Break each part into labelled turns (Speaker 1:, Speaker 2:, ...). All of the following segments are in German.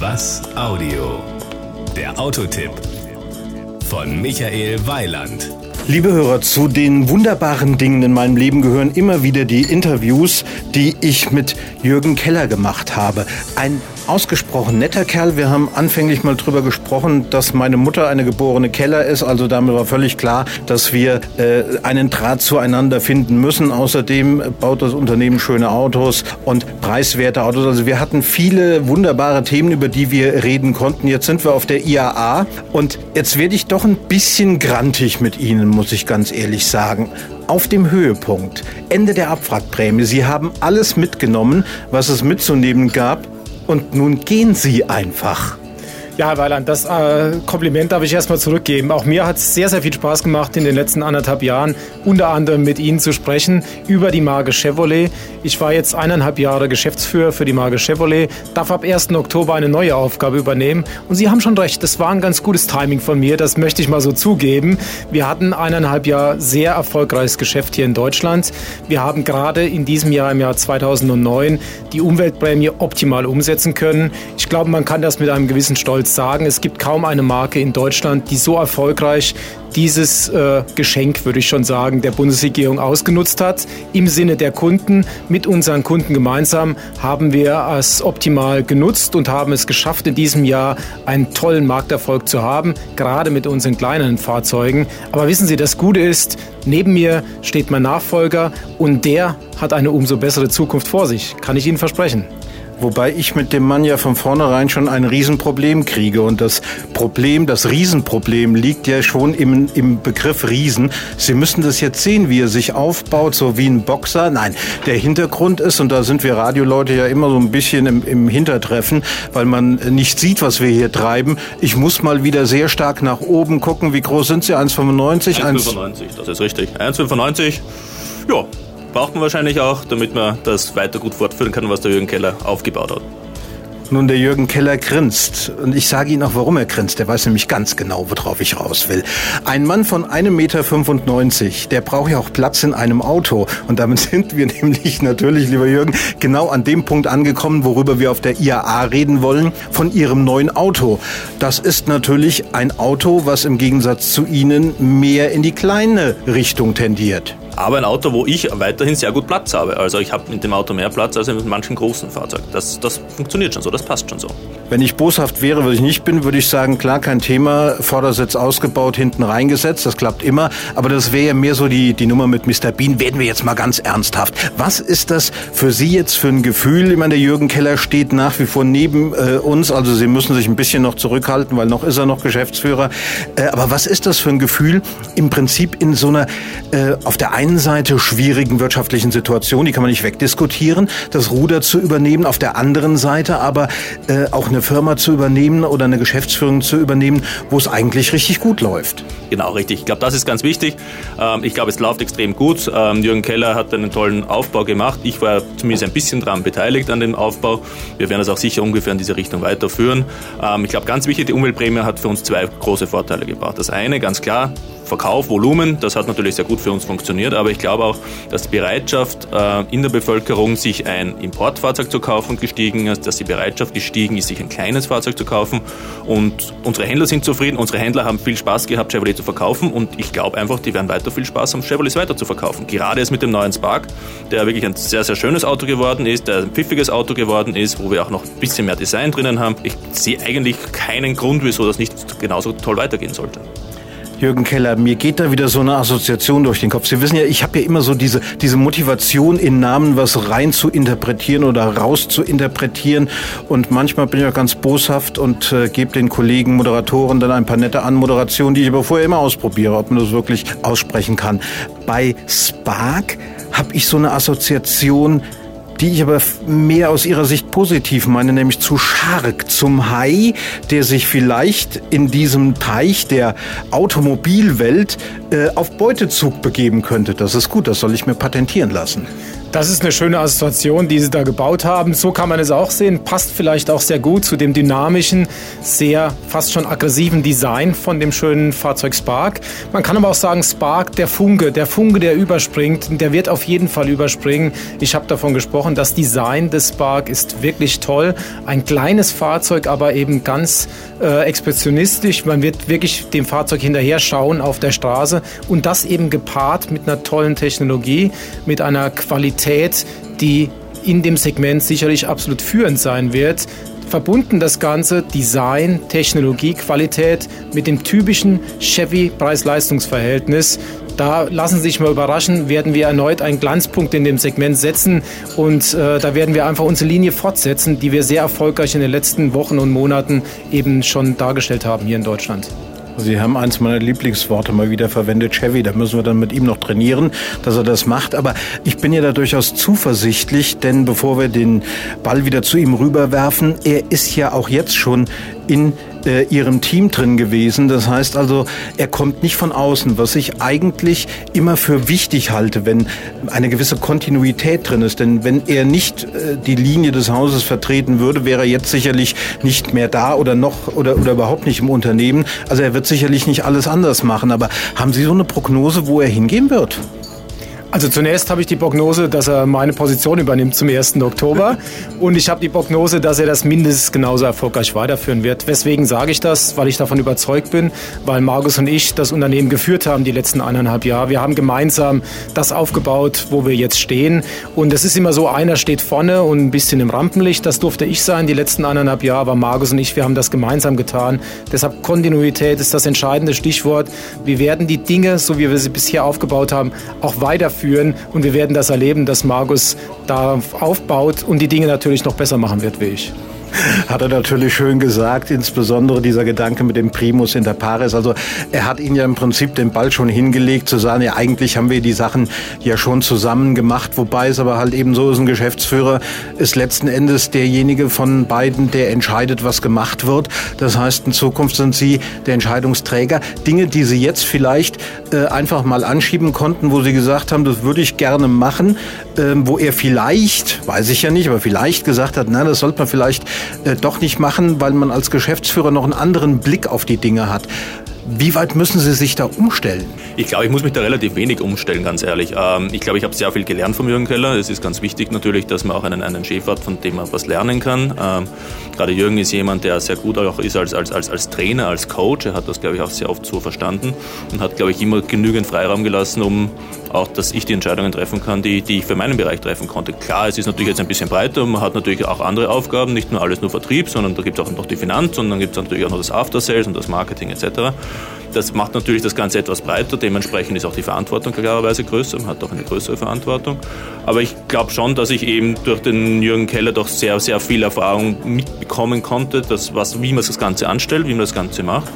Speaker 1: Was Audio? Der Autotipp von Michael Weiland.
Speaker 2: Liebe Hörer, zu den wunderbaren Dingen in meinem Leben gehören immer wieder die Interviews, die ich mit Jürgen Keller gemacht habe. Ein ausgesprochen netter Kerl. Wir haben anfänglich mal drüber gesprochen, dass meine Mutter eine geborene Keller ist. Also damit war völlig klar, dass wir äh, einen Draht zueinander finden müssen. Außerdem baut das Unternehmen schöne Autos und preiswerte Autos. Also wir hatten viele wunderbare Themen, über die wir reden konnten. Jetzt sind wir auf der IAA und jetzt werde ich doch ein bisschen grantig mit Ihnen, muss ich ganz ehrlich sagen auf dem Höhepunkt, Ende der Abwrackprämie. Sie haben alles mitgenommen, was es mitzunehmen gab und nun gehen Sie einfach.
Speaker 3: Ja, Herr Weiland, das äh, Kompliment darf ich erstmal zurückgeben. Auch mir hat es sehr, sehr viel Spaß gemacht, in den letzten anderthalb Jahren unter anderem mit Ihnen zu sprechen über die Marke Chevrolet. Ich war jetzt eineinhalb Jahre Geschäftsführer für die Marke Chevrolet, darf ab 1. Oktober eine neue Aufgabe übernehmen. Und Sie haben schon recht, das war ein ganz gutes Timing von mir, das möchte ich mal so zugeben. Wir hatten eineinhalb Jahre sehr erfolgreiches Geschäft hier in Deutschland. Wir haben gerade in diesem Jahr, im Jahr 2009, die Umweltprämie optimal umsetzen können. Ich glaube, man kann das mit einem gewissen Stolz sagen, es gibt kaum eine Marke in Deutschland, die so erfolgreich dieses äh, Geschenk, würde ich schon sagen, der Bundesregierung ausgenutzt hat. Im Sinne der Kunden, mit unseren Kunden gemeinsam, haben wir es optimal genutzt und haben es geschafft, in diesem Jahr einen tollen Markterfolg zu haben, gerade mit unseren kleineren Fahrzeugen. Aber wissen Sie, das Gute ist, neben mir steht mein Nachfolger und der hat eine umso bessere Zukunft vor sich, kann ich Ihnen versprechen.
Speaker 2: Wobei ich mit dem Mann ja von vornherein schon ein Riesenproblem kriege. Und das Problem, das Riesenproblem liegt ja schon im, im Begriff Riesen. Sie müssen das jetzt sehen, wie er sich aufbaut, so wie ein Boxer. Nein, der Hintergrund ist, und da sind wir Radioleute ja immer so ein bisschen im, im Hintertreffen, weil man nicht sieht, was wir hier treiben. Ich muss mal wieder sehr stark nach oben gucken. Wie groß sind Sie? 1,95?
Speaker 4: 1,95, das ist richtig. 1,95, ja, braucht man wahrscheinlich auch, damit man das weiter gut fortführen kann, was der Jürgen Keller aufgebaut hat.
Speaker 2: Nun, der Jürgen Keller grinst. Und ich sage Ihnen auch, warum er grinst. Der weiß nämlich ganz genau, worauf ich raus will. Ein Mann von 1,95 Meter, der braucht ja auch Platz in einem Auto. Und damit sind wir nämlich natürlich, lieber Jürgen, genau an dem Punkt angekommen, worüber wir auf der IAA reden wollen, von Ihrem neuen Auto. Das ist natürlich ein Auto, was im Gegensatz zu Ihnen mehr in die kleine Richtung tendiert
Speaker 4: aber ein Auto, wo ich weiterhin sehr gut Platz habe. Also ich habe mit dem Auto mehr Platz als in manchen großen Fahrzeugen. Das, das funktioniert schon so, das passt schon so.
Speaker 2: Wenn ich boshaft wäre, was ich nicht bin, würde ich sagen, klar, kein Thema, Vordersitz ausgebaut, hinten reingesetzt, das klappt immer. Aber das wäre ja mehr so die, die Nummer mit Mr. Bean. Werden wir jetzt mal ganz ernsthaft. Was ist das für Sie jetzt für ein Gefühl? Ich meine, der Jürgen Keller steht nach wie vor neben äh, uns, also Sie müssen sich ein bisschen noch zurückhalten, weil noch ist er noch Geschäftsführer. Äh, aber was ist das für ein Gefühl, im Prinzip in so einer, äh, auf der einen einen Seite schwierigen wirtschaftlichen Situation, die kann man nicht wegdiskutieren, das Ruder zu übernehmen, auf der anderen Seite aber äh, auch eine Firma zu übernehmen oder eine Geschäftsführung zu übernehmen, wo es eigentlich richtig gut läuft.
Speaker 4: Genau, richtig. Ich glaube, das ist ganz wichtig. Ähm, ich glaube, es läuft extrem gut. Ähm, Jürgen Keller hat einen tollen Aufbau gemacht. Ich war zumindest ein bisschen daran beteiligt an dem Aufbau. Wir werden das auch sicher ungefähr in diese Richtung weiterführen. Ähm, ich glaube, ganz wichtig, die Umweltprämie hat für uns zwei große Vorteile gebracht. Das eine, ganz klar, Verkauf, Volumen, das hat natürlich sehr gut für uns funktioniert, aber ich glaube auch, dass die Bereitschaft äh, in der Bevölkerung, sich ein Importfahrzeug zu kaufen, gestiegen ist, dass die Bereitschaft gestiegen ist, sich ein kleines Fahrzeug zu kaufen und unsere Händler sind zufrieden, unsere Händler haben viel Spaß gehabt, Chevrolet zu verkaufen und ich glaube einfach, die werden weiter viel Spaß haben, Chevrolet weiter zu verkaufen. Gerade jetzt mit dem neuen Spark, der wirklich ein sehr, sehr schönes Auto geworden ist, der ein pfiffiges Auto geworden ist, wo wir auch noch ein bisschen mehr Design drinnen haben. Ich sehe eigentlich keinen Grund, wieso das nicht genauso toll weitergehen sollte.
Speaker 2: Jürgen Keller, mir geht da wieder so eine Assoziation durch den Kopf. Sie wissen ja, ich habe ja immer so diese, diese Motivation in Namen was rein zu interpretieren oder raus zu interpretieren. Und manchmal bin ich auch ganz boshaft und äh, gebe den Kollegen Moderatoren dann ein paar nette Anmoderationen, die ich aber vorher immer ausprobiere, ob man das wirklich aussprechen kann. Bei Spark habe ich so eine Assoziation, die ich aber mehr aus ihrer Sicht positiv meine, nämlich zu Shark, zum Hai, der sich vielleicht in diesem Teich der Automobilwelt äh, auf Beutezug begeben könnte. Das ist gut, das soll ich mir patentieren lassen.
Speaker 3: Das ist eine schöne Assoziation, die Sie da gebaut haben. So kann man es auch sehen. Passt vielleicht auch sehr gut zu dem dynamischen, sehr fast schon aggressiven Design von dem schönen Fahrzeug Spark. Man kann aber auch sagen, Spark, der Funke, der Funke, der überspringt, der wird auf jeden Fall überspringen. Ich habe davon gesprochen, das Design des Spark ist wirklich toll. Ein kleines Fahrzeug, aber eben ganz äh, expressionistisch. Man wird wirklich dem Fahrzeug hinterher schauen auf der Straße und das eben gepaart mit einer tollen Technologie, mit einer Qualität Qualität, die in dem Segment sicherlich absolut führend sein wird. Verbunden das Ganze Design, Technologie, Qualität mit dem typischen Chevy Preis-Leistungs-Verhältnis. Da lassen Sie sich mal überraschen, werden wir erneut einen Glanzpunkt in dem Segment setzen und äh, da werden wir einfach unsere Linie fortsetzen, die wir sehr erfolgreich in den letzten Wochen und Monaten eben schon dargestellt haben hier in Deutschland.
Speaker 2: Sie haben eins meiner Lieblingsworte mal wieder verwendet, Chevy. Da müssen wir dann mit ihm noch trainieren, dass er das macht. Aber ich bin ja da durchaus zuversichtlich, denn bevor wir den Ball wieder zu ihm rüberwerfen, er ist ja auch jetzt schon in äh, ihrem Team drin gewesen. Das heißt also, er kommt nicht von außen, was ich eigentlich immer für wichtig halte, wenn eine gewisse Kontinuität drin ist. Denn wenn er nicht äh, die Linie des Hauses vertreten würde, wäre er jetzt sicherlich nicht mehr da oder noch oder, oder überhaupt nicht im Unternehmen. Also er wird sicherlich nicht alles anders machen. Aber haben Sie so eine Prognose, wo er hingehen wird?
Speaker 3: Also zunächst habe ich die Prognose, dass er meine Position übernimmt zum 1. Oktober. Und ich habe die Prognose, dass er das mindestens genauso erfolgreich weiterführen wird. Weswegen sage ich das? Weil ich davon überzeugt bin, weil Markus und ich das Unternehmen geführt haben die letzten eineinhalb Jahre. Wir haben gemeinsam das aufgebaut, wo wir jetzt stehen. Und es ist immer so, einer steht vorne und ein bisschen im Rampenlicht. Das durfte ich sein die letzten eineinhalb Jahre. Aber Markus und ich, wir haben das gemeinsam getan. Deshalb Kontinuität ist das entscheidende Stichwort. Wir werden die Dinge, so wie wir sie bisher aufgebaut haben, auch weiterführen führen. Und wir werden das erleben, dass Markus darauf aufbaut und die Dinge natürlich noch besser machen wird wie ich.
Speaker 2: Hat er natürlich schön gesagt, insbesondere dieser Gedanke mit dem Primus inter pares. Also er hat ihn ja im Prinzip den Ball schon hingelegt, zu sagen, ja eigentlich haben wir die Sachen ja schon zusammen gemacht, wobei es aber halt eben so ist, ein Geschäftsführer ist letzten Endes derjenige von beiden, der entscheidet, was gemacht wird. Das heißt, in Zukunft sind sie der Entscheidungsträger. Dinge, die sie jetzt vielleicht äh, einfach mal anschieben konnten, wo sie gesagt haben, das würde ich gerne machen, äh, wo er vielleicht, weiß ich ja nicht, aber vielleicht gesagt hat, na, das sollte man vielleicht äh, doch nicht machen, weil man als Geschäftsführer noch einen anderen Blick auf die Dinge hat. Wie weit müssen Sie sich da umstellen?
Speaker 4: Ich glaube, ich muss mich da relativ wenig umstellen, ganz ehrlich. Ähm, ich glaube, ich habe sehr viel gelernt von Jürgen Keller. Es ist ganz wichtig natürlich, dass man auch einen, einen Chef hat, von dem man was lernen kann. Ähm, gerade Jürgen ist jemand, der sehr gut auch ist als, als, als, als Trainer, als Coach. Er hat das, glaube ich, auch sehr oft so verstanden und hat, glaube ich, immer genügend Freiraum gelassen, um auch, dass ich die Entscheidungen treffen kann, die, die ich für meinen Bereich treffen konnte. Klar, es ist natürlich jetzt ein bisschen breiter und man hat natürlich auch andere Aufgaben, nicht nur alles nur Vertrieb, sondern da gibt es auch noch die Finanz und dann gibt es natürlich auch noch das After Sales und das Marketing etc. Das macht natürlich das Ganze etwas breiter, dementsprechend ist auch die Verantwortung klarerweise größer, man hat auch eine größere Verantwortung. Aber ich glaube schon, dass ich eben durch den Jürgen Keller doch sehr, sehr viel Erfahrung mitbekommen konnte, dass, was, wie man das Ganze anstellt, wie man das Ganze macht.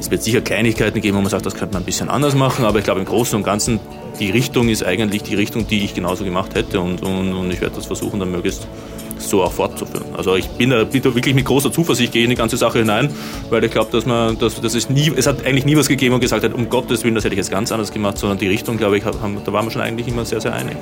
Speaker 4: Es wird sicher Kleinigkeiten geben, wo man sagt, das könnte man ein bisschen anders machen, aber ich glaube im Großen und Ganzen, die Richtung ist eigentlich die Richtung, die ich genauso gemacht hätte und, und, und ich werde das versuchen, dann möglichst so auch fortzuführen. Also ich bin da, bin da wirklich mit großer Zuversicht gehe in die ganze Sache hinein, weil ich glaube, dass man, dass, dass es nie, es hat eigentlich nie was gegeben und gesagt hat, um Gottes Willen, das hätte ich jetzt ganz anders gemacht, sondern die Richtung, glaube ich, haben, da waren wir schon eigentlich immer sehr, sehr einig.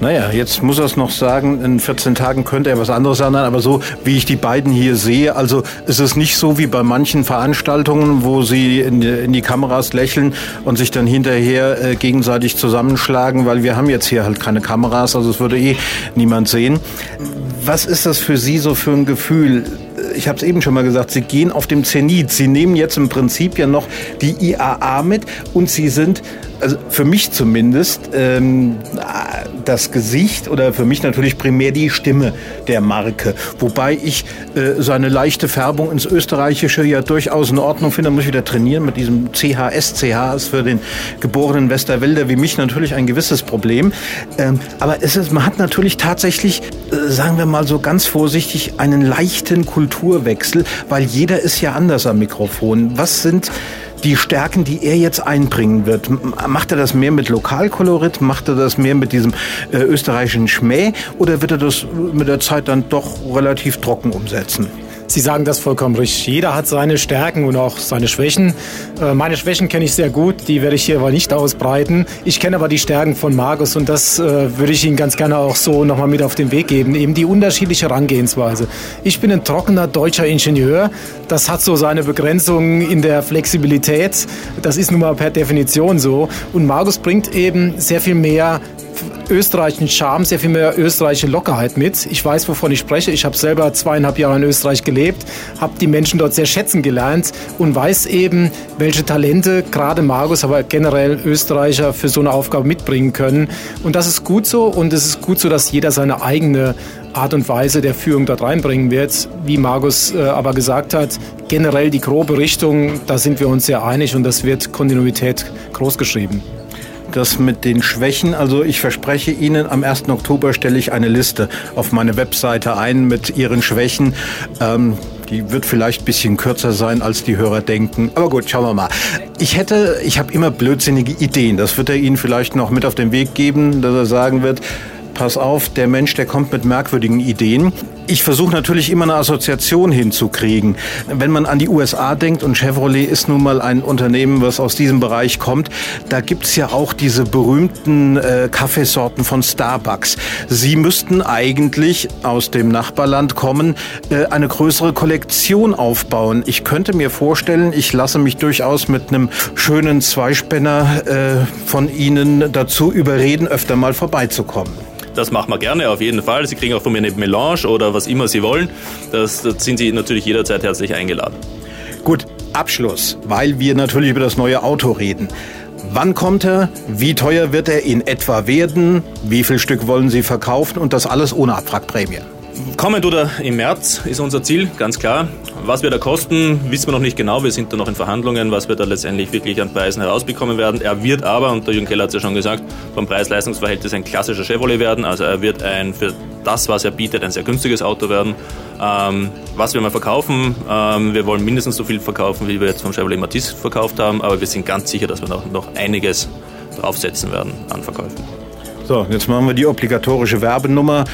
Speaker 2: Naja, jetzt muss er es noch sagen, in 14 Tagen könnte er was anderes sagen, aber so wie ich die beiden hier sehe, also ist es nicht so wie bei manchen Veranstaltungen, wo sie in die, in die Kameras lächeln und sich dann hinterher äh, gegenseitig zusammenschlagen, weil wir haben jetzt hier halt keine Kameras, also es würde eh niemand sehen. Was ist das für Sie so für ein Gefühl? ich habe es eben schon mal gesagt, Sie gehen auf dem Zenit. Sie nehmen jetzt im Prinzip ja noch die IAA mit und Sie sind also für mich zumindest, ähm, das Gesicht oder für mich natürlich primär die Stimme der Marke. Wobei ich äh, so eine leichte Färbung ins Österreichische ja durchaus in Ordnung finde. Da muss ich wieder trainieren mit diesem CHS. CH ist für den geborenen Westerwälder wie mich natürlich ein gewisses Problem. Ähm, aber es ist, man hat natürlich tatsächlich, äh, sagen wir mal so ganz vorsichtig, einen leichten Kulturwechsel, weil jeder ist ja anders am Mikrofon. Was sind die Stärken, die er jetzt einbringen wird? Macht er das mehr mit Lokalkolorit? Macht er das mehr mit diesem äh, österreichischen Schmäh? Oder wird er das mit der Zeit dann doch relativ trocken umsetzen?
Speaker 3: Sie sagen das vollkommen richtig. Jeder hat seine Stärken und auch seine Schwächen. Äh, meine Schwächen kenne ich sehr gut, die werde ich hier aber nicht ausbreiten. Ich kenne aber die Stärken von Markus und das äh, würde ich Ihnen ganz gerne auch so nochmal mit auf den Weg geben. Eben die unterschiedliche Herangehensweise. Ich bin ein trockener deutscher Ingenieur. Das hat so seine Begrenzung in der Flexibilität. Das ist nun mal per Definition so. Und Markus bringt eben sehr viel mehr österreichischen Charme, sehr viel mehr österreichische Lockerheit mit. Ich weiß, wovon ich spreche. Ich habe selber zweieinhalb Jahre in Österreich gelebt, habe die Menschen dort sehr schätzen gelernt und weiß eben, welche Talente gerade Markus, aber generell Österreicher für so eine Aufgabe mitbringen können. Und das ist gut so und es ist gut so, dass jeder seine eigene Art und Weise der Führung dort reinbringen wird. Wie Markus äh, aber gesagt hat, generell die grobe Richtung, da sind wir uns sehr einig und das wird Kontinuität großgeschrieben
Speaker 2: das mit den Schwächen. Also ich verspreche Ihnen, am 1. Oktober stelle ich eine Liste auf meine Webseite ein mit Ihren Schwächen. Ähm, die wird vielleicht ein bisschen kürzer sein, als die Hörer denken. Aber gut, schauen wir mal. Ich hätte, ich habe immer blödsinnige Ideen. Das wird er Ihnen vielleicht noch mit auf den Weg geben, dass er sagen wird, pass auf, der Mensch, der kommt mit merkwürdigen Ideen. Ich versuche natürlich immer eine Assoziation hinzukriegen. Wenn man an die USA denkt und Chevrolet ist nun mal ein Unternehmen, was aus diesem Bereich kommt, da gibt's ja auch diese berühmten äh, Kaffeesorten von Starbucks. Sie müssten eigentlich aus dem Nachbarland kommen, äh, eine größere Kollektion aufbauen. Ich könnte mir vorstellen, ich lasse mich durchaus mit einem schönen Zweispänner äh, von Ihnen dazu überreden, öfter mal vorbeizukommen.
Speaker 4: Das machen wir gerne, auf jeden Fall. Sie kriegen auch von mir eine Melange oder was immer Sie wollen. Das, das sind Sie natürlich jederzeit herzlich eingeladen.
Speaker 2: Gut, Abschluss, weil wir natürlich über das neue Auto reden. Wann kommt er? Wie teuer wird er in etwa werden? Wie viel Stück wollen Sie verkaufen? Und das alles ohne Abwrackprämie.
Speaker 4: Kommend oder im März ist unser Ziel, ganz klar. Was wir da kosten, wissen wir noch nicht genau. Wir sind da noch in Verhandlungen, was wir da letztendlich wirklich an Preisen herausbekommen werden. Er wird aber, und der Jürgen Keller hat es ja schon gesagt, vom Preis-Leistungs-Verhältnis ein klassischer Chevrolet werden. Also er wird ein für das, was er bietet, ein sehr günstiges Auto werden. Ähm, was wir mal verkaufen, ähm, wir wollen mindestens so viel verkaufen, wie wir jetzt vom Chevrolet Matisse verkauft haben, aber wir sind ganz sicher, dass wir noch, noch einiges draufsetzen werden an Verkäufen.
Speaker 2: So, jetzt machen wir die obligatorische Werbenummer.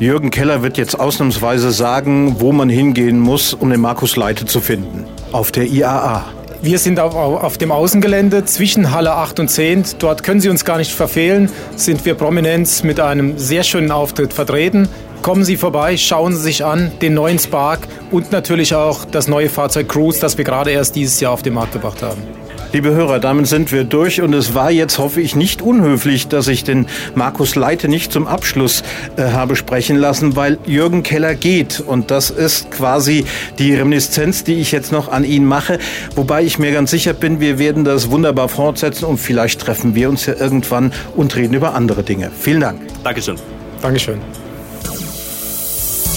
Speaker 2: Jürgen Keller wird jetzt ausnahmsweise sagen, wo man hingehen muss, um den Markus Leite zu finden. Auf der IAA.
Speaker 3: Wir sind auf, auf, dem Außengelände zwischen Halle 8 und 10. Dort können Sie uns gar nicht verfehlen. Sind wir prominent mit einem sehr schönen Auftritt vertreten. Kommen Sie vorbei, schauen Sie sich an den neuen Spark und natürlich auch das neue Fahrzeug Cruise, das wir gerade erst dieses Jahr auf den Markt gebracht haben.
Speaker 2: Liebe Hörer, damit sind wir durch und es war jetzt, hoffe ich, nicht unhöflich, dass ich den Markus Leite nicht zum Abschluss äh, habe sprechen lassen, weil Jürgen Keller geht und das ist quasi die Reminiszenz, die ich jetzt noch an ihn mache, wobei ich mir ganz sicher bin, wir werden das wunderbar fortsetzen und vielleicht treffen wir uns ja irgendwann und reden über andere Dinge. Vielen Dank.
Speaker 4: Dankeschön.
Speaker 3: Dankeschön.